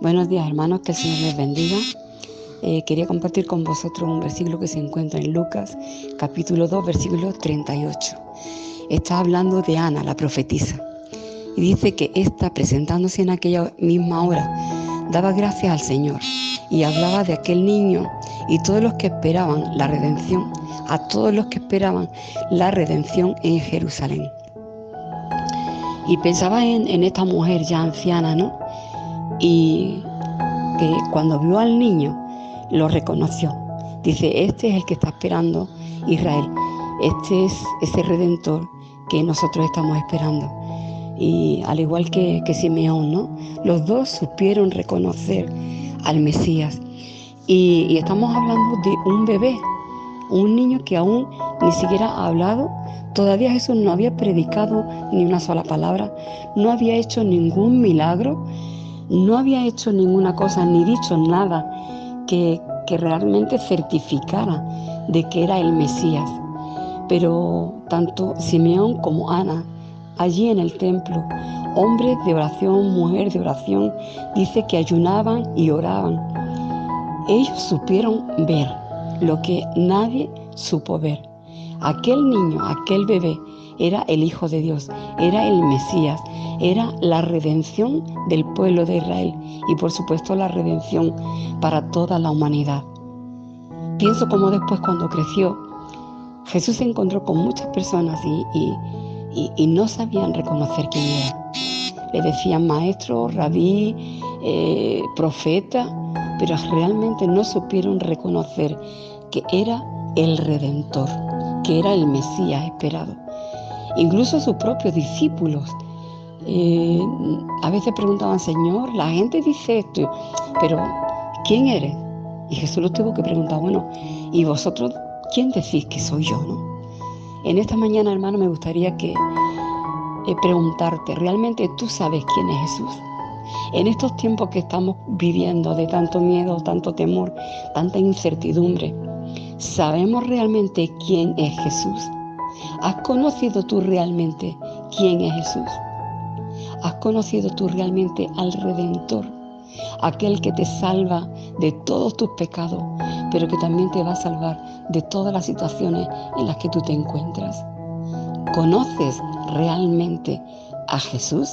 Buenos días hermanos, que el Señor les bendiga. Eh, quería compartir con vosotros un versículo que se encuentra en Lucas capítulo 2 versículo 38. Está hablando de Ana, la profetisa, y dice que ésta presentándose en aquella misma hora daba gracias al Señor y hablaba de aquel niño y todos los que esperaban la redención, a todos los que esperaban la redención en Jerusalén. Y pensaba en, en esta mujer ya anciana, ¿no? Y que cuando vio al niño lo reconoció. Dice, este es el que está esperando Israel, este es ese redentor que nosotros estamos esperando. Y al igual que, que Simeón, ¿no? Los dos supieron reconocer al Mesías. Y, y estamos hablando de un bebé, un niño que aún ni siquiera ha hablado, todavía Jesús no había predicado ni una sola palabra, no había hecho ningún milagro, no había hecho ninguna cosa ni dicho nada que, realmente certificara de que era el Mesías. Pero tanto Simeón como Ana, allí en el templo, hombres de oración, mujeres de oración, dice que ayunaban y oraban. Ellos supieron ver lo que nadie supo ver. Aquel niño, aquel bebé, era el Hijo de Dios, era el Mesías, era la redención del pueblo de Israel y por supuesto la redención para toda la humanidad. Pienso como después cuando creció, Jesús se encontró con muchas personas y, no sabían reconocer quién era. Le decían maestro, rabí, eh, profeta, pero realmente no supieron reconocer que era el Redentor, que era el Mesías esperado. Incluso sus propios discípulos eh, a veces preguntaban, Señor, la gente dice esto, pero ¿quién eres? Y Jesús los tuvo que preguntar, bueno, ¿y vosotros quién decís que soy yo? No? En esta mañana, hermano, me gustaría que eh, preguntarte, ¿realmente tú sabes quién es Jesús? En estos tiempos que estamos viviendo de tanto miedo, tanto temor, tanta incertidumbre, ¿sabemos realmente quién es Jesús? ¿Has conocido tú realmente quién es Jesús? ¿Has conocido tú realmente al Redentor? Aquel que te salva de todos tus pecados, pero que también te va a salvar de todas las situaciones en las que tú te encuentras. ¿Conoces realmente a Jesús?